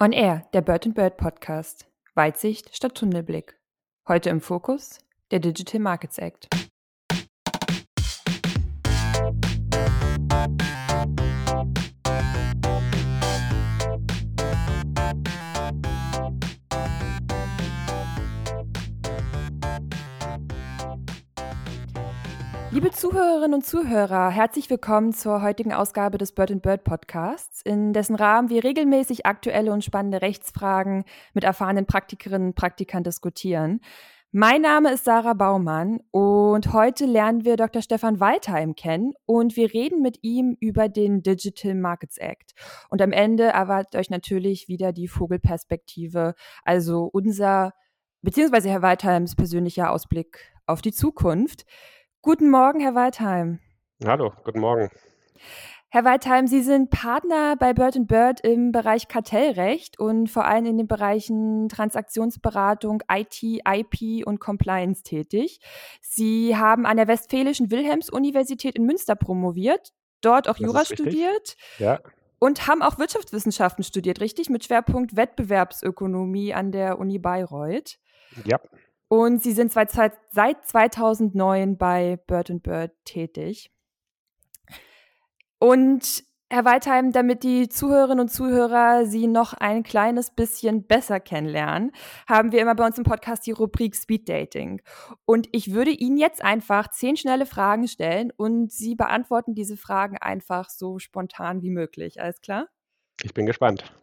On Air, der Bird and Bird Podcast. Weitsicht statt Tunnelblick. Heute im Fokus der Digital Markets Act. Liebe Zuhörerinnen und Zuhörer, herzlich willkommen zur heutigen Ausgabe des Bird Bird Podcasts, in dessen Rahmen wir regelmäßig aktuelle und spannende Rechtsfragen mit erfahrenen Praktikerinnen und Praktikern diskutieren. Mein Name ist Sarah Baumann und heute lernen wir Dr. Stefan Waldheim kennen und wir reden mit ihm über den Digital Markets Act. Und am Ende erwartet euch natürlich wieder die Vogelperspektive, also unser beziehungsweise Herr Waldheims persönlicher Ausblick auf die Zukunft. Guten Morgen, Herr Waldheim. Hallo, guten Morgen. Herr Waldheim, Sie sind Partner bei Bird Bird im Bereich Kartellrecht und vor allem in den Bereichen Transaktionsberatung, IT, IP und Compliance tätig. Sie haben an der Westfälischen Wilhelms-Universität in Münster promoviert, dort auch das Jura studiert. Ja. Und haben auch Wirtschaftswissenschaften studiert, richtig? Mit Schwerpunkt Wettbewerbsökonomie an der Uni Bayreuth. Ja. Und Sie sind seit 2009 bei Bird Bird tätig. Und Herr Waldheim, damit die Zuhörerinnen und Zuhörer Sie noch ein kleines bisschen besser kennenlernen, haben wir immer bei uns im Podcast die Rubrik Speed Dating. Und ich würde Ihnen jetzt einfach zehn schnelle Fragen stellen und Sie beantworten diese Fragen einfach so spontan wie möglich. Alles klar? Ich bin gespannt.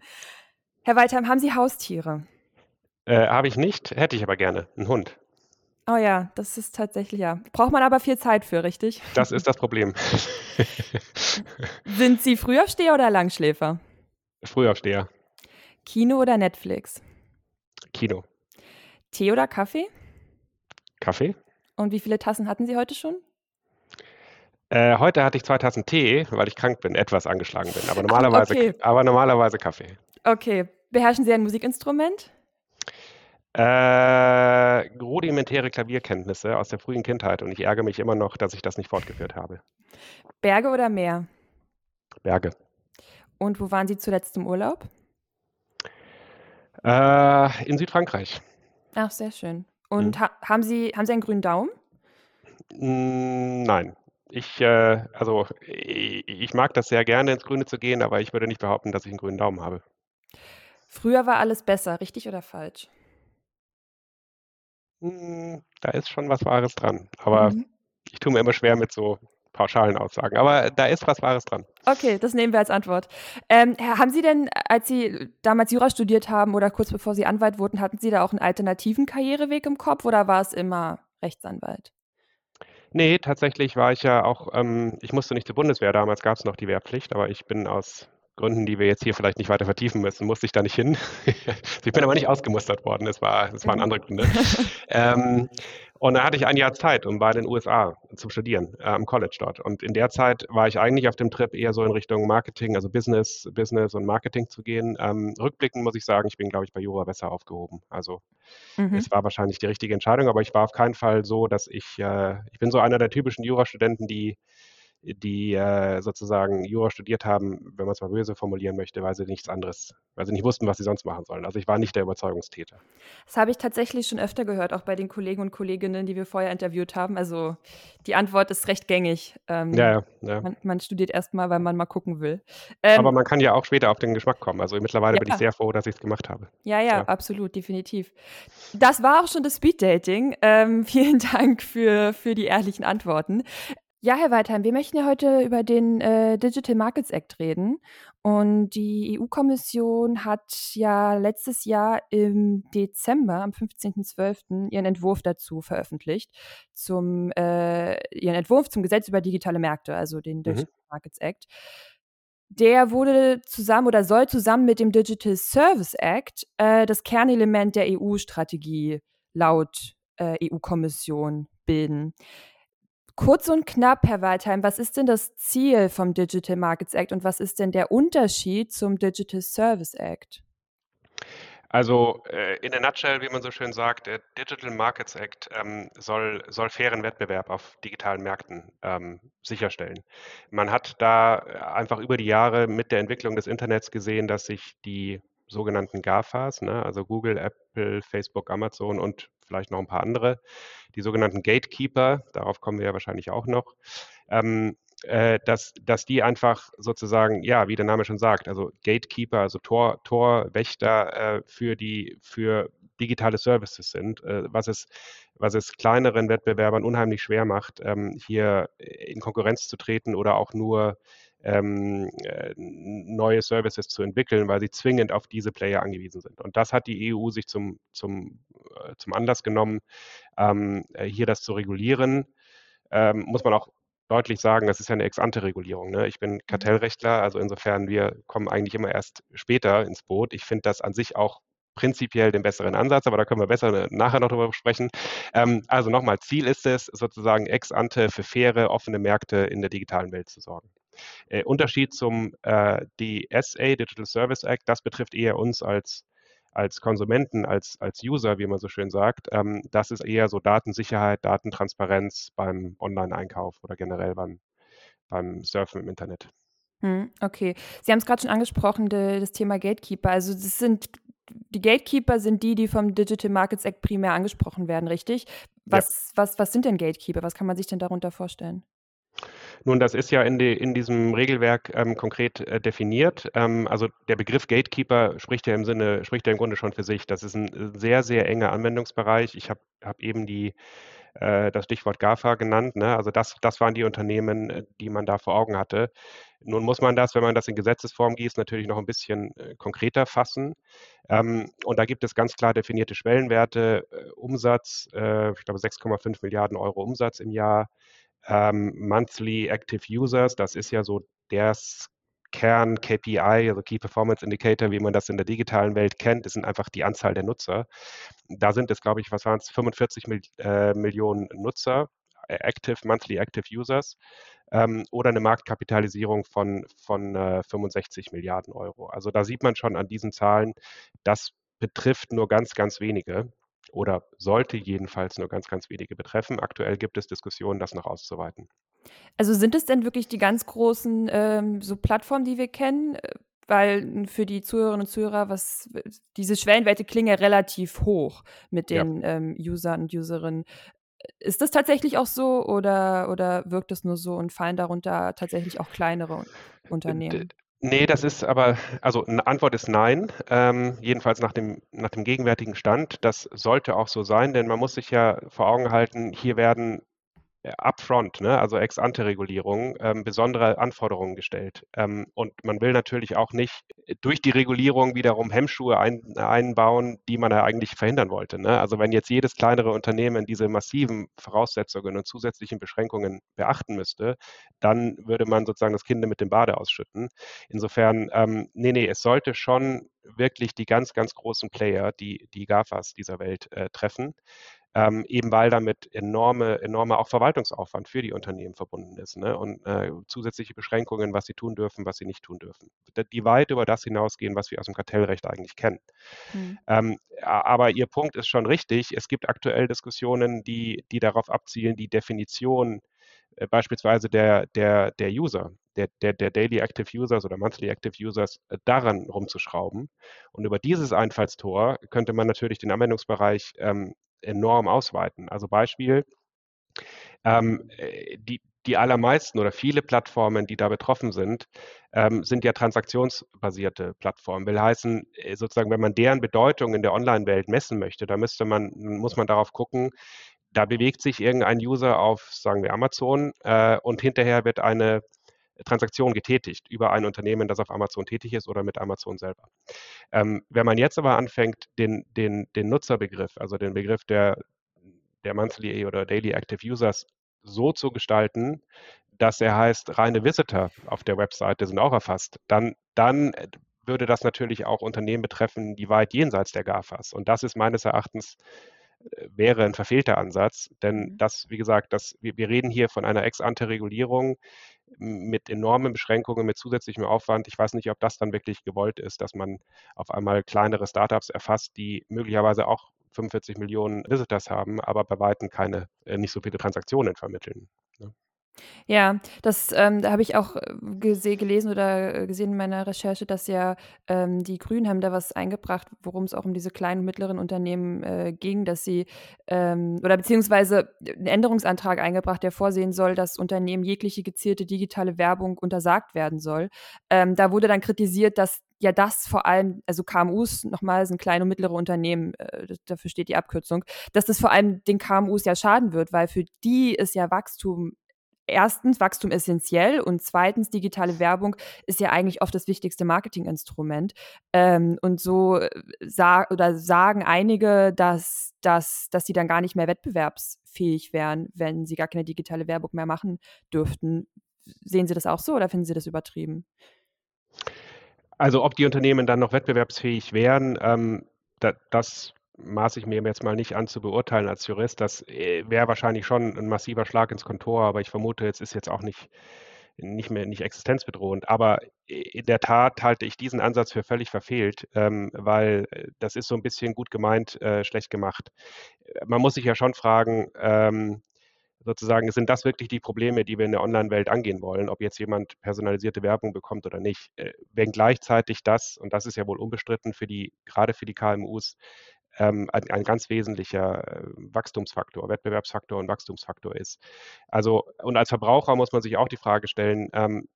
Herr Waldheim, haben Sie Haustiere? Äh, Habe ich nicht, hätte ich aber gerne. Ein Hund. Oh ja, das ist tatsächlich, ja. Braucht man aber viel Zeit für, richtig? Das ist das Problem. Sind Sie Frühaufsteher oder Langschläfer? Frühaufsteher. Kino oder Netflix? Kino. Tee oder Kaffee? Kaffee. Und wie viele Tassen hatten Sie heute schon? Äh, heute hatte ich zwei Tassen Tee, weil ich krank bin, etwas angeschlagen bin. Aber normalerweise, okay. aber normalerweise Kaffee. Okay. Beherrschen Sie ein Musikinstrument? Äh, rudimentäre Klavierkenntnisse aus der frühen Kindheit und ich ärgere mich immer noch, dass ich das nicht fortgeführt habe. Berge oder Meer? Berge. Und wo waren Sie zuletzt im Urlaub? Äh, in Südfrankreich. Ach, sehr schön. Und hm. ha haben, Sie, haben Sie einen grünen Daumen? Nein. Ich, äh, also, ich mag das sehr gerne, ins Grüne zu gehen, aber ich würde nicht behaupten, dass ich einen grünen Daumen habe. Früher war alles besser, richtig oder falsch? Hm, da ist schon was Wahres dran. Aber mhm. ich tue mir immer schwer mit so pauschalen Aussagen. Aber da ist was Wahres dran. Okay, das nehmen wir als Antwort. Ähm, haben Sie denn, als Sie damals Jura studiert haben oder kurz bevor Sie Anwalt wurden, hatten Sie da auch einen alternativen Karriereweg im Kopf oder war es immer Rechtsanwalt? Nee, tatsächlich war ich ja auch, ähm, ich musste nicht zur Bundeswehr, damals gab es noch die Wehrpflicht, aber ich bin aus Gründen, die wir jetzt hier vielleicht nicht weiter vertiefen müssen, musste ich da nicht hin. ich bin aber nicht ausgemustert worden, das, war, das waren andere Gründe. ähm, und da hatte ich ein Jahr Zeit, um bei den USA zu studieren, äh, am College dort. Und in der Zeit war ich eigentlich auf dem Trip eher so in Richtung Marketing, also Business, Business und Marketing zu gehen. Ähm, rückblickend muss ich sagen, ich bin, glaube ich, bei Jura besser aufgehoben. Also mhm. es war wahrscheinlich die richtige Entscheidung, aber ich war auf keinen Fall so, dass ich, äh, ich bin so einer der typischen Jurastudenten, die die äh, sozusagen Jura studiert haben, wenn man es mal böse formulieren möchte, weil sie nichts anderes, weil sie nicht wussten, was sie sonst machen sollen. Also ich war nicht der Überzeugungstäter. Das habe ich tatsächlich schon öfter gehört, auch bei den Kollegen und Kolleginnen, die wir vorher interviewt haben. Also die Antwort ist recht gängig. Ähm, ja, ja. Man, man studiert erstmal, weil man mal gucken will. Ähm, Aber man kann ja auch später auf den Geschmack kommen. Also mittlerweile ja. bin ich sehr froh, dass ich es gemacht habe. Ja, ja, ja, absolut, definitiv. Das war auch schon das Speeddating. Ähm, vielen Dank für, für die ehrlichen Antworten. Ja, Herr Weidheim, wir möchten ja heute über den äh, Digital Markets Act reden. Und die EU-Kommission hat ja letztes Jahr im Dezember, am 15.12., ihren Entwurf dazu veröffentlicht, zum, äh, ihren Entwurf zum Gesetz über digitale Märkte, also den mhm. Digital mhm. Markets Act. Der wurde zusammen oder soll zusammen mit dem Digital Service Act äh, das Kernelement der EU-Strategie laut äh, EU-Kommission bilden. Kurz und knapp, Herr Waldheim, was ist denn das Ziel vom Digital Markets Act und was ist denn der Unterschied zum Digital Service Act? Also äh, in der Nutshell, wie man so schön sagt, der Digital Markets Act ähm, soll, soll fairen Wettbewerb auf digitalen Märkten ähm, sicherstellen. Man hat da einfach über die Jahre mit der Entwicklung des Internets gesehen, dass sich die sogenannten GAFAs, ne? also Google, Apple, Facebook, Amazon und vielleicht noch ein paar andere, die sogenannten Gatekeeper, darauf kommen wir ja wahrscheinlich auch noch, ähm, äh, dass, dass die einfach sozusagen, ja, wie der Name schon sagt, also Gatekeeper, also Tor, Torwächter äh, für die, für digitale Services sind, äh, was es was es kleineren Wettbewerbern unheimlich schwer macht, ähm, hier in Konkurrenz zu treten oder auch nur ähm, äh, neue Services zu entwickeln, weil sie zwingend auf diese Player angewiesen sind. Und das hat die EU sich zum, zum, äh, zum Anlass genommen, ähm, äh, hier das zu regulieren. Ähm, muss man auch deutlich sagen, das ist ja eine Ex-ante-Regulierung. Ne? Ich bin mhm. Kartellrechtler, also insofern, wir kommen eigentlich immer erst später ins Boot. Ich finde das an sich auch prinzipiell den besseren Ansatz, aber da können wir besser nachher noch drüber sprechen. Ähm, also nochmal, Ziel ist es, sozusagen ex ante für faire, offene Märkte in der digitalen Welt zu sorgen. Äh, Unterschied zum äh, DSA, Digital Service Act, das betrifft eher uns als, als Konsumenten, als, als User, wie man so schön sagt. Ähm, das ist eher so Datensicherheit, Datentransparenz beim Online-Einkauf oder generell beim, beim Surfen im Internet. Hm, okay. Sie haben es gerade schon angesprochen, de, das Thema Gatekeeper. Also das sind die Gatekeeper sind die, die vom Digital Markets Act primär angesprochen werden, richtig? Was, ja. was, was sind denn Gatekeeper? Was kann man sich denn darunter vorstellen? Nun, das ist ja in, die, in diesem Regelwerk ähm, konkret äh, definiert. Ähm, also der Begriff Gatekeeper spricht ja im Sinne, spricht ja im Grunde schon für sich. Das ist ein sehr, sehr enger Anwendungsbereich. Ich habe hab eben die, äh, das Stichwort GAFA genannt. Ne? Also das, das waren die Unternehmen, äh, die man da vor Augen hatte. Nun muss man das, wenn man das in Gesetzesform gießt, natürlich noch ein bisschen äh, konkreter fassen. Ähm, und da gibt es ganz klar definierte Schwellenwerte. Äh, Umsatz, äh, ich glaube 6,5 Milliarden Euro Umsatz im Jahr. Ähm, Monthly Active Users, das ist ja so das Kern-KPI, also Key Performance Indicator, wie man das in der digitalen Welt kennt, das sind einfach die Anzahl der Nutzer. Da sind es, glaube ich, was waren es, 45 Mil äh, Millionen Nutzer, Active, Monthly Active Users ähm, oder eine Marktkapitalisierung von, von äh, 65 Milliarden Euro. Also da sieht man schon an diesen Zahlen, das betrifft nur ganz, ganz wenige oder sollte jedenfalls nur ganz, ganz wenige betreffen. Aktuell gibt es Diskussionen, das noch auszuweiten. Also sind es denn wirklich die ganz großen ähm, so Plattformen, die wir kennen? Weil für die Zuhörerinnen und Zuhörer, was diese Schwellenwerte klingen ja relativ hoch mit den ja. ähm, Usern und Userinnen. Ist das tatsächlich auch so oder, oder wirkt es nur so und fallen darunter tatsächlich auch kleinere Unternehmen? Nee, das ist aber, also eine Antwort ist nein, ähm, jedenfalls nach dem, nach dem gegenwärtigen Stand. Das sollte auch so sein, denn man muss sich ja vor Augen halten, hier werden upfront, ne, also Ex-ante-Regulierung, ähm, besondere Anforderungen gestellt. Ähm, und man will natürlich auch nicht durch die Regulierung wiederum Hemmschuhe ein, einbauen, die man ja eigentlich verhindern wollte. Ne? Also wenn jetzt jedes kleinere Unternehmen diese massiven Voraussetzungen und zusätzlichen Beschränkungen beachten müsste, dann würde man sozusagen das Kind mit dem Bade ausschütten. Insofern, ähm, nee, nee, es sollte schon wirklich die ganz, ganz großen Player, die, die GAFAs dieser Welt äh, treffen ähm, eben weil damit enorme, enormer auch Verwaltungsaufwand für die Unternehmen verbunden ist ne? und äh, zusätzliche Beschränkungen, was sie tun dürfen, was sie nicht tun dürfen, die weit über das hinausgehen, was wir aus dem Kartellrecht eigentlich kennen. Mhm. Ähm, aber Ihr Punkt ist schon richtig. Es gibt aktuell Diskussionen, die, die darauf abzielen, die Definition äh, beispielsweise der, der, der User, der, der, der Daily Active Users oder Monthly Active Users äh, daran rumzuschrauben. Und über dieses Einfallstor könnte man natürlich den Anwendungsbereich ähm, enorm ausweiten. Also Beispiel, ähm, äh, die, die allermeisten oder viele Plattformen, die da betroffen sind, ähm, sind ja transaktionsbasierte Plattformen. Will heißen, äh, sozusagen, wenn man deren Bedeutung in der Online-Welt messen möchte, da müsste man, muss man darauf gucken, da bewegt sich irgendein User auf, sagen wir, Amazon äh, und hinterher wird eine Transaktion getätigt über ein Unternehmen, das auf Amazon tätig ist oder mit Amazon selber. Ähm, wenn man jetzt aber anfängt, den, den, den Nutzerbegriff, also den Begriff der, der Monthly oder Daily Active Users so zu gestalten, dass er heißt, reine Visitor auf der Webseite sind auch erfasst, dann, dann würde das natürlich auch Unternehmen betreffen, die weit jenseits der GAFAs. Und das ist meines Erachtens äh, wäre ein verfehlter Ansatz, denn mhm. das, wie gesagt, das, wir, wir reden hier von einer Ex-ante-Regulierung, mit enormen Beschränkungen, mit zusätzlichem Aufwand. Ich weiß nicht, ob das dann wirklich gewollt ist, dass man auf einmal kleinere Startups erfasst, die möglicherweise auch 45 Millionen Visitors haben, aber bei weitem keine, äh, nicht so viele Transaktionen vermitteln. Ja, das, ähm, da habe ich auch äh, gese gelesen oder äh, gesehen in meiner Recherche, dass ja ähm, die Grünen haben da was eingebracht, worum es auch um diese kleinen und mittleren Unternehmen äh, ging, dass sie ähm, oder beziehungsweise einen Änderungsantrag eingebracht, der vorsehen soll, dass Unternehmen jegliche gezielte digitale Werbung untersagt werden soll. Ähm, da wurde dann kritisiert, dass ja das vor allem, also KMUs nochmal sind kleine und mittlere Unternehmen, äh, dafür steht die Abkürzung, dass das vor allem den KMUs ja schaden wird, weil für die ist ja Wachstum erstens Wachstum essentiell und zweitens digitale Werbung ist ja eigentlich oft das wichtigste Marketinginstrument. Ähm, und so äh, sa oder sagen einige, dass, dass, dass sie dann gar nicht mehr wettbewerbsfähig wären, wenn sie gar keine digitale Werbung mehr machen dürften. Sehen Sie das auch so oder finden Sie das übertrieben? Also ob die Unternehmen dann noch wettbewerbsfähig wären, ähm, da, das maße ich mir jetzt mal nicht an zu beurteilen als Jurist. Das äh, wäre wahrscheinlich schon ein massiver Schlag ins Kontor, aber ich vermute, es ist jetzt auch nicht, nicht mehr nicht existenzbedrohend. Aber in der Tat halte ich diesen Ansatz für völlig verfehlt, ähm, weil äh, das ist so ein bisschen gut gemeint, äh, schlecht gemacht. Man muss sich ja schon fragen, ähm, sozusagen, sind das wirklich die Probleme, die wir in der Online-Welt angehen wollen, ob jetzt jemand personalisierte Werbung bekommt oder nicht. wenn gleichzeitig das, und das ist ja wohl unbestritten für die, gerade für die KMUs, ähm, ein, ein, ganz wesentlicher äh, Wachstumsfaktor, Wettbewerbsfaktor und Wachstumsfaktor ist. Also, und als Verbraucher muss man sich auch die Frage stellen, ähm,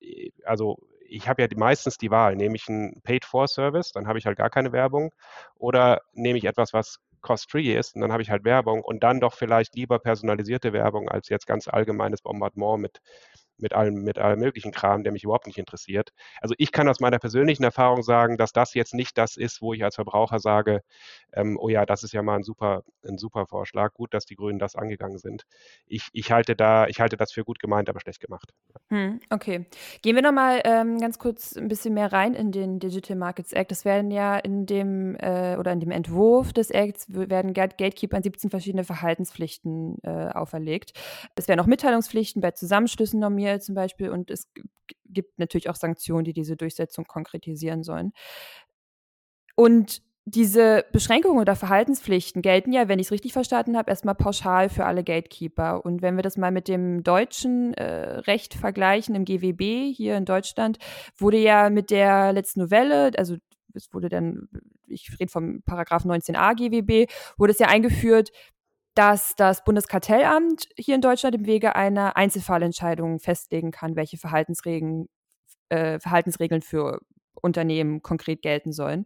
also ich habe ja die, meistens die Wahl, nehme ich einen Paid-for-Service, dann habe ich halt gar keine Werbung, oder nehme ich etwas, was cost-free ist und dann habe ich halt Werbung und dann doch vielleicht lieber personalisierte Werbung als jetzt ganz allgemeines Bombardement mit mit allem, mit allem möglichen Kram, der mich überhaupt nicht interessiert. Also ich kann aus meiner persönlichen Erfahrung sagen, dass das jetzt nicht das ist, wo ich als Verbraucher sage, ähm, oh ja, das ist ja mal ein super, ein super Vorschlag. Gut, dass die Grünen das angegangen sind. Ich, ich halte da, ich halte das für gut gemeint, aber schlecht gemacht. Hm, okay. Gehen wir nochmal ähm, ganz kurz ein bisschen mehr rein in den Digital Markets Act. Das werden ja in dem äh, oder in dem Entwurf des Acts werden Gatekeepern 17 verschiedene Verhaltenspflichten äh, auferlegt. Es werden auch Mitteilungspflichten bei Zusammenschlüssen normiert mir zum Beispiel und es gibt natürlich auch Sanktionen, die diese Durchsetzung konkretisieren sollen. Und diese Beschränkungen oder Verhaltenspflichten gelten ja, wenn ich es richtig verstanden habe, erstmal pauschal für alle Gatekeeper. Und wenn wir das mal mit dem deutschen äh, Recht vergleichen, im GWB hier in Deutschland, wurde ja mit der letzten Novelle, also es wurde dann, ich rede vom Paragraph 19a GWB, wurde es ja eingeführt, dass das Bundeskartellamt hier in Deutschland im Wege einer Einzelfallentscheidung festlegen kann, welche Verhaltensregeln, äh, Verhaltensregeln für Unternehmen konkret gelten sollen.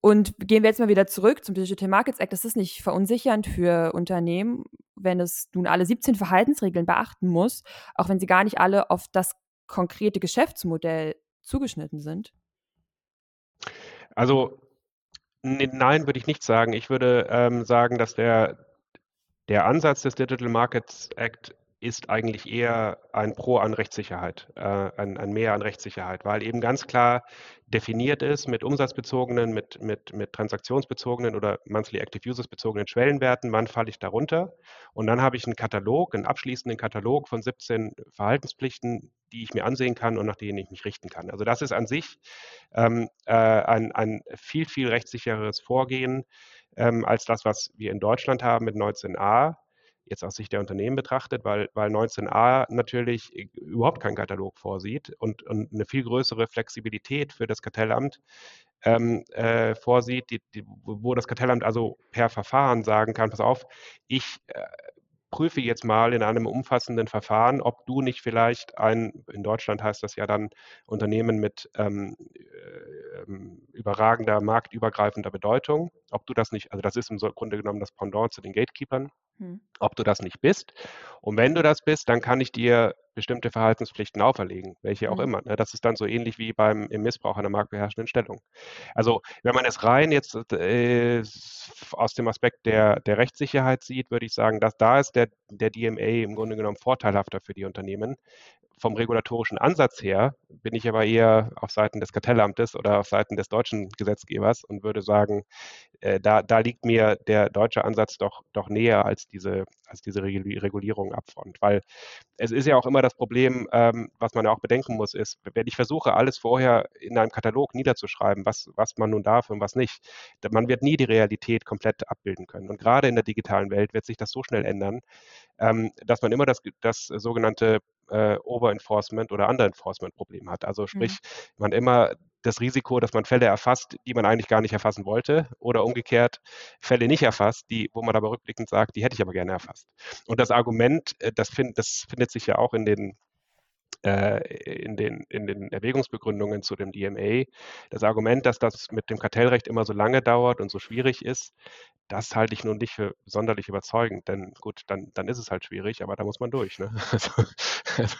Und gehen wir jetzt mal wieder zurück zum Digital Markets Act. Das ist nicht verunsichernd für Unternehmen, wenn es nun alle 17 Verhaltensregeln beachten muss, auch wenn sie gar nicht alle auf das konkrete Geschäftsmodell zugeschnitten sind? Also nein, würde ich nicht sagen. Ich würde ähm, sagen, dass der, der Ansatz des Digital Markets Act ist eigentlich eher ein Pro an Rechtssicherheit, äh, ein, ein Mehr an Rechtssicherheit, weil eben ganz klar definiert ist mit umsatzbezogenen, mit, mit, mit transaktionsbezogenen oder Monthly Active Users bezogenen Schwellenwerten, wann falle ich darunter. Und dann habe ich einen Katalog, einen abschließenden Katalog von 17 Verhaltenspflichten, die ich mir ansehen kann und nach denen ich mich richten kann. Also das ist an sich ähm, äh, ein, ein viel, viel rechtssichereres Vorgehen ähm, als das, was wir in Deutschland haben mit 19a jetzt aus Sicht der Unternehmen betrachtet, weil, weil 19a natürlich überhaupt keinen Katalog vorsieht und, und eine viel größere Flexibilität für das Kartellamt ähm, äh, vorsieht, die, die, wo das Kartellamt also per Verfahren sagen kann, pass auf, ich äh, prüfe jetzt mal in einem umfassenden Verfahren, ob du nicht vielleicht ein, in Deutschland heißt das ja dann Unternehmen mit ähm, äh, überragender, marktübergreifender Bedeutung, ob du das nicht, also das ist im Grunde genommen das Pendant zu den Gatekeepern, hm. ob du das nicht bist. Und wenn du das bist, dann kann ich dir bestimmte Verhaltenspflichten auferlegen, welche auch hm. immer. Ne? Das ist dann so ähnlich wie beim im Missbrauch einer marktbeherrschenden Stellung. Also wenn man es rein jetzt äh, aus dem Aspekt der, der Rechtssicherheit sieht, würde ich sagen, dass da ist der, der DMA im Grunde genommen vorteilhafter für die Unternehmen. Vom regulatorischen Ansatz her bin ich aber eher auf Seiten des Kartellamtes oder auf Seiten des deutschen Gesetzgebers und würde sagen, äh, da, da liegt mir der deutsche Ansatz doch, doch näher als diese, als diese Regulierung upfront. Weil es ist ja auch immer das Problem, ähm, was man ja auch bedenken muss, ist, wenn ich versuche, alles vorher in einem Katalog niederzuschreiben, was, was man nun darf und was nicht, man wird nie die Realität komplett abbilden können. Und gerade in der digitalen Welt wird sich das so schnell ändern, ähm, dass man immer das, das sogenannte äh, Over-Enforcement oder Under-Enforcement-Problem hat. Also sprich, mhm. man immer das Risiko, dass man Fälle erfasst, die man eigentlich gar nicht erfassen wollte, oder umgekehrt Fälle nicht erfasst, die, wo man aber rückblickend sagt, die hätte ich aber gerne erfasst. Und das Argument, äh, das, find, das findet sich ja auch in den äh, in den, in den Erwägungsbegründungen zu dem DMA. Das Argument, dass das mit dem Kartellrecht immer so lange dauert und so schwierig ist, das halte ich nun nicht für sonderlich überzeugend. Denn gut, dann, dann ist es halt schwierig, aber da muss man durch. Ne? Also.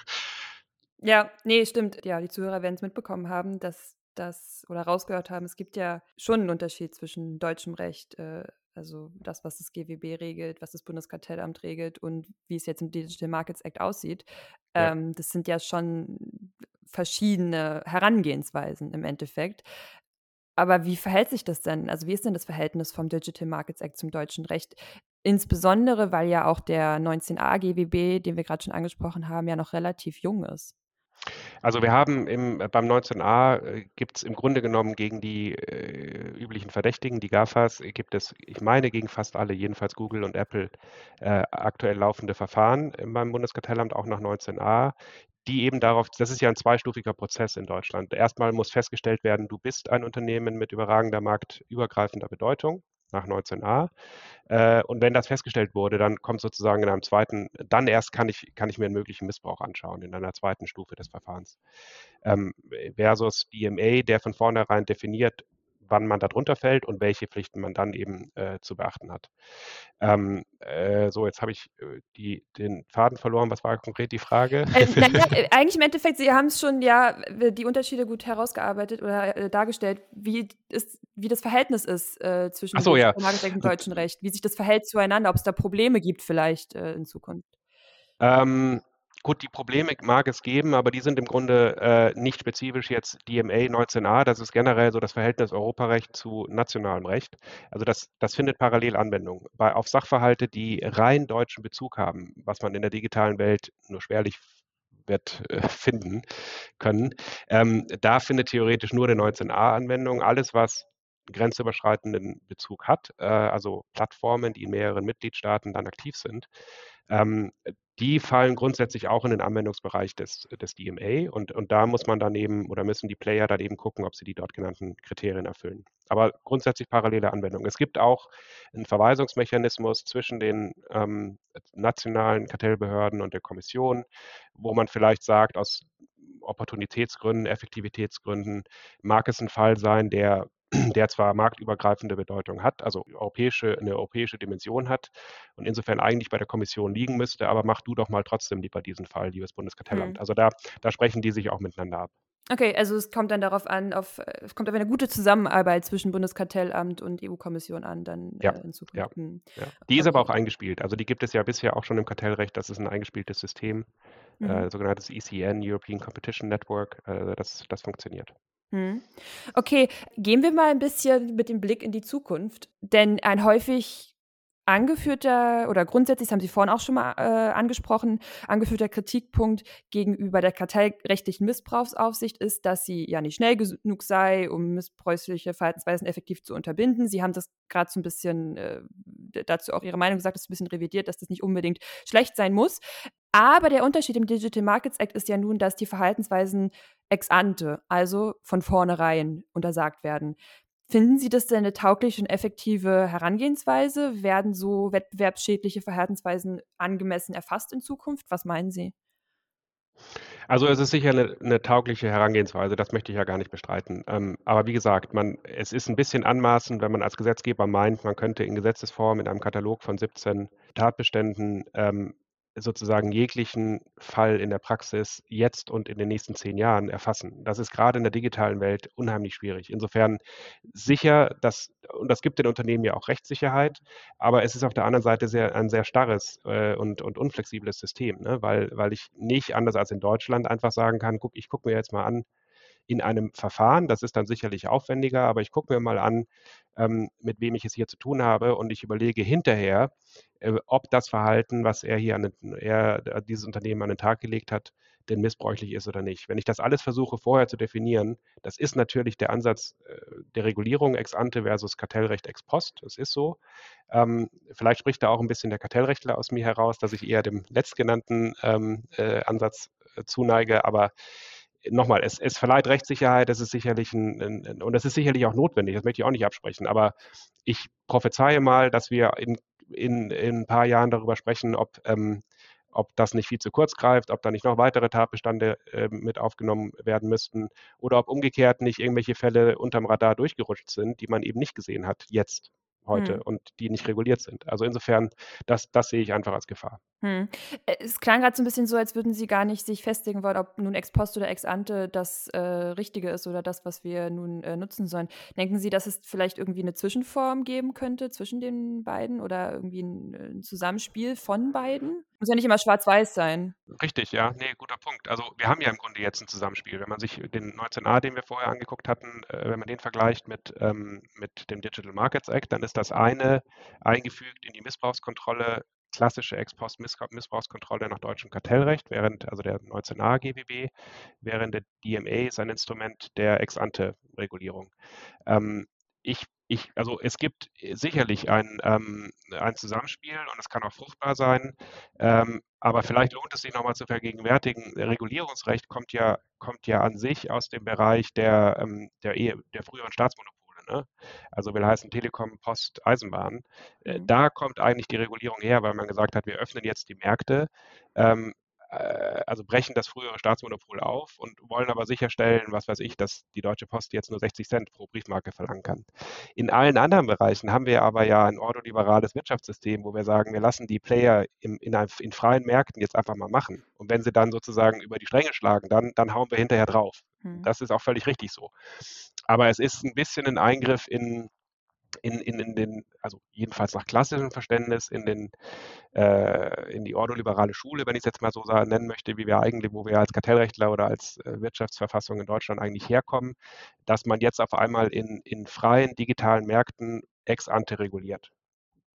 Ja, nee, stimmt. Ja, die Zuhörer werden es mitbekommen haben, dass das oder rausgehört haben, es gibt ja schon einen Unterschied zwischen deutschem Recht, äh, also das, was das GWB regelt, was das Bundeskartellamt regelt und wie es jetzt im Digital Markets Act aussieht. Ja. Ähm, das sind ja schon verschiedene Herangehensweisen im Endeffekt. Aber wie verhält sich das denn? Also wie ist denn das Verhältnis vom Digital Markets Act zum deutschen Recht? Insbesondere, weil ja auch der 19a GWB, den wir gerade schon angesprochen haben, ja noch relativ jung ist. Also wir haben im, äh, beim 19a äh, gibt es im Grunde genommen gegen die äh, üblichen Verdächtigen, die GAFAs, äh, gibt es, ich meine, gegen fast alle, jedenfalls Google und Apple, äh, aktuell laufende Verfahren beim Bundeskartellamt, auch nach 19a, die eben darauf, das ist ja ein zweistufiger Prozess in Deutschland. Erstmal muss festgestellt werden, du bist ein Unternehmen mit überragender marktübergreifender Bedeutung nach 19a. Äh, und wenn das festgestellt wurde, dann kommt sozusagen in einem zweiten, dann erst kann ich, kann ich mir einen möglichen Missbrauch anschauen, in einer zweiten Stufe des Verfahrens. Ähm, versus DMA, der von vornherein definiert, wann man darunter fällt und welche Pflichten man dann eben äh, zu beachten hat. Ähm, äh, so, jetzt habe ich äh, die, den Faden verloren. Was war konkret die Frage? Äh, naja, äh, eigentlich im Endeffekt, Sie haben es schon ja die Unterschiede gut herausgearbeitet oder äh, dargestellt, wie, ist, wie das Verhältnis ist zwischen so, ja. dem deutschen Recht, wie sich das verhält zueinander, ob es da Probleme gibt vielleicht in Zukunft. Ähm, Gut, die Probleme mag es geben, aber die sind im Grunde äh, nicht spezifisch jetzt DMA 19a. Das ist generell so das Verhältnis Europarecht zu nationalem Recht. Also das, das findet parallel Anwendung. Bei, auf Sachverhalte, die rein deutschen Bezug haben, was man in der digitalen Welt nur schwerlich wird äh, finden können, ähm, da findet theoretisch nur der 19a Anwendung. Alles, was grenzüberschreitenden Bezug hat, äh, also Plattformen, die in mehreren Mitgliedstaaten dann aktiv sind, ähm, die fallen grundsätzlich auch in den Anwendungsbereich des, des DMA und, und da muss man dann eben oder müssen die Player dann eben gucken, ob sie die dort genannten Kriterien erfüllen. Aber grundsätzlich parallele Anwendung. Es gibt auch einen Verweisungsmechanismus zwischen den ähm, nationalen Kartellbehörden und der Kommission, wo man vielleicht sagt, aus Opportunitätsgründen, Effektivitätsgründen mag es ein Fall sein, der der zwar marktübergreifende Bedeutung hat, also europäische, eine europäische Dimension hat und insofern eigentlich bei der Kommission liegen müsste, aber mach du doch mal trotzdem lieber diesen Fall, liebes Bundeskartellamt. Mhm. Also da, da sprechen die sich auch miteinander ab. Okay, also es kommt dann darauf an, auf, es kommt auf eine gute Zusammenarbeit zwischen Bundeskartellamt und EU-Kommission an, dann ja, äh, in Zukunft. Ja, hm. ja. Die ist aber auch eingespielt. Also die gibt es ja bisher auch schon im Kartellrecht. Das ist ein eingespieltes System, mhm. äh, sogenanntes ECN, European Competition Network. Äh, das, das funktioniert. Hm. Okay, gehen wir mal ein bisschen mit dem Blick in die Zukunft. Denn ein häufig angeführter oder grundsätzlich, das haben Sie vorhin auch schon mal äh, angesprochen, angeführter Kritikpunkt gegenüber der kartellrechtlichen Missbrauchsaufsicht ist, dass sie ja nicht schnell genug sei, um missbräuchliche Verhaltensweisen effektiv zu unterbinden. Sie haben das gerade so ein bisschen äh, dazu auch Ihre Meinung gesagt, das ist ein bisschen revidiert, dass das nicht unbedingt schlecht sein muss. Aber der Unterschied im Digital Markets Act ist ja nun, dass die Verhaltensweisen ex ante, also von vornherein untersagt werden. Finden Sie das denn eine taugliche und effektive Herangehensweise? Werden so wettbewerbsschädliche Verhaltensweisen angemessen erfasst in Zukunft? Was meinen Sie? Also es ist sicher eine, eine, taugliche Herangehensweise, das möchte ich ja gar nicht bestreiten. Ähm, aber wie gesagt, man, es ist ein bisschen anmaßend, wenn man als Gesetzgeber meint, man könnte in Gesetzesform in einem Katalog von 17 Tatbeständen ähm, sozusagen jeglichen Fall in der Praxis jetzt und in den nächsten zehn Jahren erfassen. Das ist gerade in der digitalen Welt unheimlich schwierig. Insofern sicher, dass, und das gibt den Unternehmen ja auch Rechtssicherheit, aber es ist auf der anderen Seite sehr, ein sehr starres äh, und, und unflexibles System, ne? weil, weil ich nicht anders als in Deutschland einfach sagen kann, guck, ich gucke mir jetzt mal an, in einem Verfahren. Das ist dann sicherlich aufwendiger, aber ich gucke mir mal an, ähm, mit wem ich es hier zu tun habe und ich überlege hinterher, äh, ob das Verhalten, was er hier an den, er, dieses Unternehmen an den Tag gelegt hat, denn missbräuchlich ist oder nicht. Wenn ich das alles versuche vorher zu definieren, das ist natürlich der Ansatz äh, der Regulierung ex ante versus Kartellrecht ex post. Das ist so. Ähm, vielleicht spricht da auch ein bisschen der Kartellrechtler aus mir heraus, dass ich eher dem letztgenannten ähm, äh, Ansatz äh, zuneige, aber nochmal, es, es, verleiht Rechtssicherheit, das ist sicherlich ein, ein, und das ist sicherlich auch notwendig, das möchte ich auch nicht absprechen, aber ich prophezeie mal, dass wir in, in, in ein paar Jahren darüber sprechen, ob, ähm, ob das nicht viel zu kurz greift, ob da nicht noch weitere Tatbestände äh, mit aufgenommen werden müssten oder ob umgekehrt nicht irgendwelche Fälle unterm Radar durchgerutscht sind, die man eben nicht gesehen hat jetzt heute hm. und die nicht reguliert sind. Also insofern, das, das sehe ich einfach als Gefahr. Hm. Äh, es klang gerade so ein bisschen so, als würden Sie gar nicht sich festlegen wollen, ob nun ex post oder ex ante das äh, Richtige ist oder das, was wir nun äh, nutzen sollen. Denken Sie, dass es vielleicht irgendwie eine Zwischenform geben könnte zwischen den beiden oder irgendwie ein, ein Zusammenspiel von beiden? Muss ja nicht immer schwarz-weiß sein. Richtig, ja. Nee, guter Punkt. Also wir haben ja im Grunde jetzt ein Zusammenspiel. Wenn man sich den 19a, den wir vorher angeguckt hatten, äh, wenn man den vergleicht mit, ähm, mit dem Digital Markets Act, dann ist das eine eingefügt in die Missbrauchskontrolle klassische Ex-Post-Missbrauchskontrolle nach deutschem Kartellrecht, während also der 19a GBB, während der DMA ist ein Instrument der Ex-Ante-Regulierung. Ähm, ich, ich, also es gibt sicherlich ein, ähm, ein Zusammenspiel und es kann auch fruchtbar sein, ähm, aber vielleicht lohnt es sich nochmal zu vergegenwärtigen, Regulierungsrecht kommt ja, kommt ja an sich aus dem Bereich der, ähm, der, der früheren Staatsmonopole. Ne? Also will heißen Telekom, Post, Eisenbahn. Äh, mhm. Da kommt eigentlich die Regulierung her, weil man gesagt hat, wir öffnen jetzt die Märkte. Ähm, äh, also brechen das frühere Staatsmonopol auf und wollen aber sicherstellen, was weiß ich, dass die Deutsche Post jetzt nur 60 Cent pro Briefmarke verlangen kann. In allen anderen Bereichen haben wir aber ja ein ordoliberales Wirtschaftssystem, wo wir sagen, wir lassen die Player im, in, einem, in, freien Märkten jetzt einfach mal machen. Und wenn sie dann sozusagen über die Stränge schlagen, dann, dann hauen wir hinterher drauf. Hm. Das ist auch völlig richtig so. Aber es ist ein bisschen ein Eingriff in, in, in, in den, also jedenfalls nach klassischem Verständnis, in, den, äh, in die ordoliberale Schule, wenn ich es jetzt mal so nennen möchte, wie wir eigentlich, wo wir als Kartellrechtler oder als äh, Wirtschaftsverfassung in Deutschland eigentlich herkommen, dass man jetzt auf einmal in, in freien digitalen Märkten ex ante reguliert.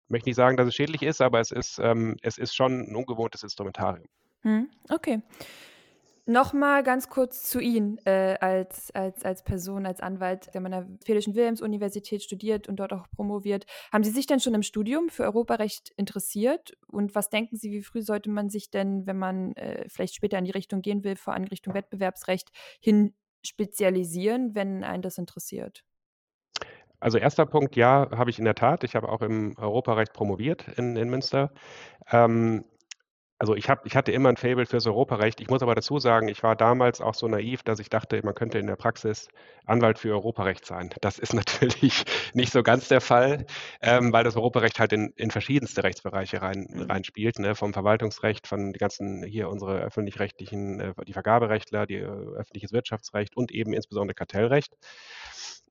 Ich möchte nicht sagen, dass es schädlich ist, aber es ist, ähm, es ist schon ein ungewohntes Instrumentarium. Hm, okay. Nochmal ganz kurz zu Ihnen äh, als, als, als Person, als Anwalt. Haben an der Friedrich-Wilhelms-Universität studiert und dort auch promoviert. Haben Sie sich denn schon im Studium für Europarecht interessiert? Und was denken Sie, wie früh sollte man sich denn, wenn man äh, vielleicht später in die Richtung gehen will, vor allem Richtung Wettbewerbsrecht, hin spezialisieren, wenn einen das interessiert? Also erster Punkt, ja, habe ich in der Tat. Ich habe auch im Europarecht promoviert in, in Münster. Ähm, also ich, hab, ich hatte immer ein Fable fürs Europarecht. Ich muss aber dazu sagen, ich war damals auch so naiv, dass ich dachte, man könnte in der Praxis Anwalt für Europarecht sein. Das ist natürlich nicht so ganz der Fall, ähm, weil das Europarecht halt in, in verschiedenste Rechtsbereiche rein, mhm. reinspielt, ne? vom Verwaltungsrecht, von den ganzen hier unsere öffentlich-rechtlichen, äh, die Vergaberechtler, die äh, öffentliches Wirtschaftsrecht und eben insbesondere Kartellrecht.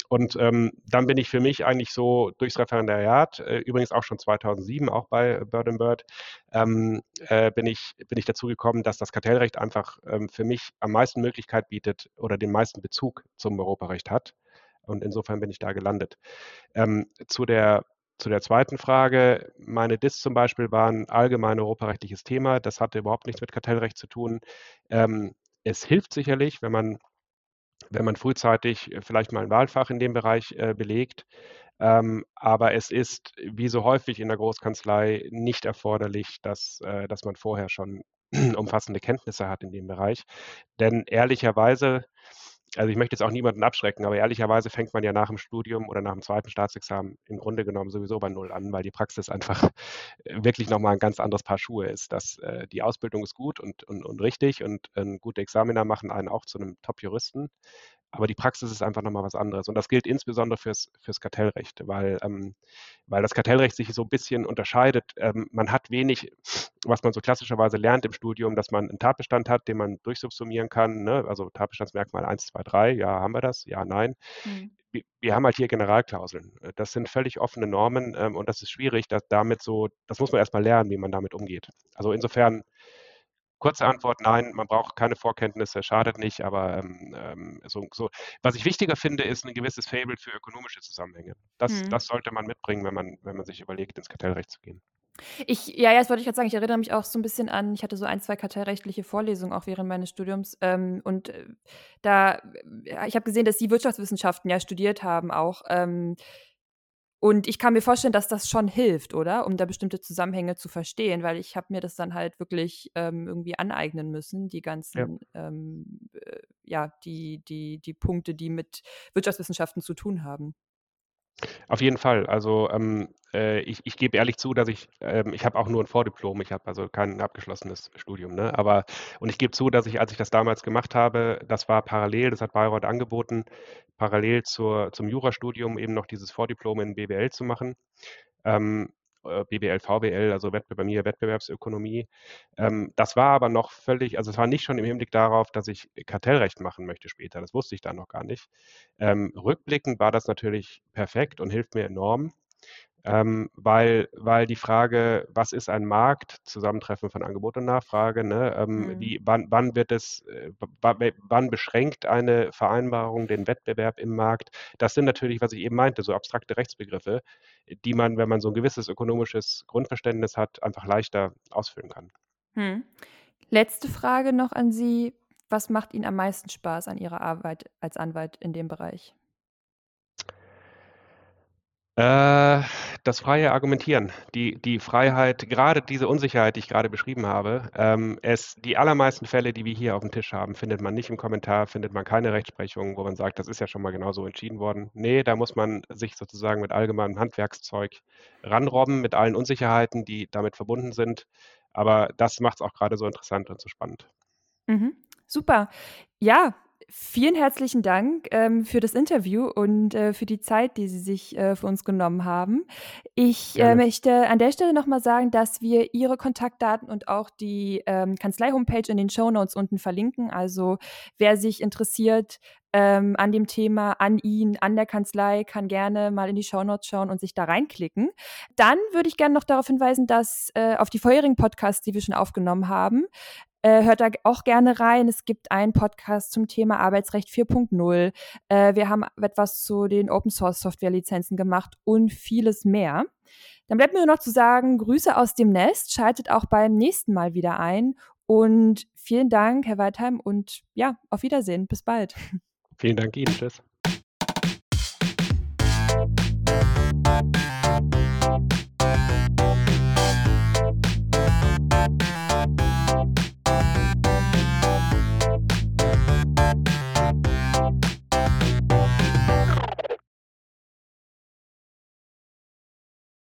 Und ähm, dann bin ich für mich eigentlich so durchs Referendariat, äh, übrigens auch schon 2007, auch bei Bird Bird, ähm, äh, bin, ich, bin ich dazu gekommen, dass das Kartellrecht einfach ähm, für mich am meisten Möglichkeit bietet oder den meisten Bezug zum Europarecht hat. Und insofern bin ich da gelandet. Ähm, zu der zu der zweiten Frage, meine DIS zum Beispiel war ein allgemein europarechtliches Thema. Das hatte überhaupt nichts mit Kartellrecht zu tun. Ähm, es hilft sicherlich, wenn man wenn man frühzeitig äh, vielleicht mal ein Wahlfach in dem Bereich äh, belegt. Ähm, aber es ist, wie so häufig in der Großkanzlei, nicht erforderlich, dass, äh, dass man vorher schon umfassende Kenntnisse hat in dem Bereich. Denn ehrlicherweise, also ich möchte jetzt auch niemanden abschrecken, aber ehrlicherweise fängt man ja nach dem Studium oder nach dem zweiten Staatsexamen im Grunde genommen sowieso bei Null an, weil die Praxis einfach äh, wirklich nochmal ein ganz anderes Paar Schuhe ist. Das, äh, die Ausbildung ist gut und, und, und richtig und ein guter Examiner machen einen auch zu einem Top-Juristen. Aber die Praxis ist einfach nochmal was anderes. Und das gilt insbesondere fürs, fürs Kartellrecht, weil, ähm, weil das Kartellrecht sich so ein bisschen unterscheidet. Ähm, man hat wenig, was man so klassischerweise lernt im Studium, dass man einen Tatbestand hat, den man durchsubsumieren kann. Ne? Also Tatbestandsmerkmal 1, 2, 3, ja, haben wir das? Ja, nein. Mhm. Wir, wir, haben halt hier Generalklauseln. Das sind völlig offene Normen ähm, und das ist schwierig, dass damit so, das muss man erstmal lernen, wie man damit umgeht. Also insofern Kurze Antwort, nein, man braucht keine Vorkenntnisse, schadet nicht, aber ähm, ähm, so, so, was ich wichtiger finde, ist ein gewisses Fable für ökonomische Zusammenhänge. Das, mhm. das sollte man mitbringen, wenn man, wenn man sich überlegt, ins Kartellrecht zu gehen. Ich, ja, ja, das wollte ich gerade sagen. Ich erinnere mich auch so ein bisschen an, ich hatte so ein, zwei kartellrechtliche Vorlesungen auch während meines Studiums. Ähm, und äh, da, ich habe gesehen, dass Sie Wirtschaftswissenschaften ja studiert haben auch. Ähm, und ich kann mir vorstellen, dass das schon hilft, oder? Um da bestimmte Zusammenhänge zu verstehen, weil ich habe mir das dann halt wirklich ähm, irgendwie aneignen müssen, die ganzen, ja, ähm, äh, ja die, die, die Punkte, die mit Wirtschaftswissenschaften zu tun haben. Auf jeden Fall. Also ähm, äh, ich, ich gebe ehrlich zu, dass ich, ähm, ich habe auch nur ein Vordiplom, ich habe also kein abgeschlossenes Studium, ne? Aber und ich gebe zu, dass ich, als ich das damals gemacht habe, das war parallel, das hat Bayreuth angeboten, parallel zur, zum Jurastudium eben noch dieses Vordiplom in BWL zu machen. Ähm, äh, BWL, VWL, also bei mir Wettbewerbsökonomie. Ähm, das war aber noch völlig, also es war nicht schon im Hinblick darauf, dass ich Kartellrecht machen möchte später. Das wusste ich da noch gar nicht. Ähm, rückblickend war das natürlich perfekt und hilft mir enorm. Ähm, weil, weil die Frage, was ist ein Markt, Zusammentreffen von Angebot und Nachfrage, ne? ähm, mhm. wie, wann, wann wird es, äh, wann beschränkt eine Vereinbarung den Wettbewerb im Markt? Das sind natürlich, was ich eben meinte, so abstrakte Rechtsbegriffe, die man, wenn man so ein gewisses ökonomisches Grundverständnis hat, einfach leichter ausfüllen kann. Hm. Letzte Frage noch an Sie. Was macht Ihnen am meisten Spaß an Ihrer Arbeit als Anwalt in dem Bereich? Äh, das freie Argumentieren, die, die Freiheit, gerade diese Unsicherheit, die ich gerade beschrieben habe, ähm, es, die allermeisten Fälle, die wir hier auf dem Tisch haben, findet man nicht im Kommentar, findet man keine Rechtsprechung, wo man sagt, das ist ja schon mal genauso entschieden worden. Nee, da muss man sich sozusagen mit allgemeinem Handwerkszeug ranrobben, mit allen Unsicherheiten, die damit verbunden sind. Aber das macht es auch gerade so interessant und so spannend. Mhm. Super. Ja, vielen herzlichen Dank ähm, für das Interview und äh, für die Zeit, die Sie sich äh, für uns genommen haben. Ich äh, möchte an der Stelle nochmal sagen, dass wir Ihre Kontaktdaten und auch die ähm, Kanzlei-Homepage in den Show Notes unten verlinken. Also wer sich interessiert ähm, an dem Thema, an ihn, an der Kanzlei, kann gerne mal in die Show Notes schauen und sich da reinklicken. Dann würde ich gerne noch darauf hinweisen, dass äh, auf die vorherigen Podcasts, die wir schon aufgenommen haben, äh, hört da auch gerne rein. Es gibt einen Podcast zum Thema Arbeitsrecht 4.0. Äh, wir haben etwas zu den Open Source Software Lizenzen gemacht und vieles mehr. Dann bleibt mir nur noch zu sagen, Grüße aus dem Nest. Schaltet auch beim nächsten Mal wieder ein. Und vielen Dank, Herr Weidheim. Und ja, auf Wiedersehen. Bis bald. Vielen Dank Ihnen. Tschüss.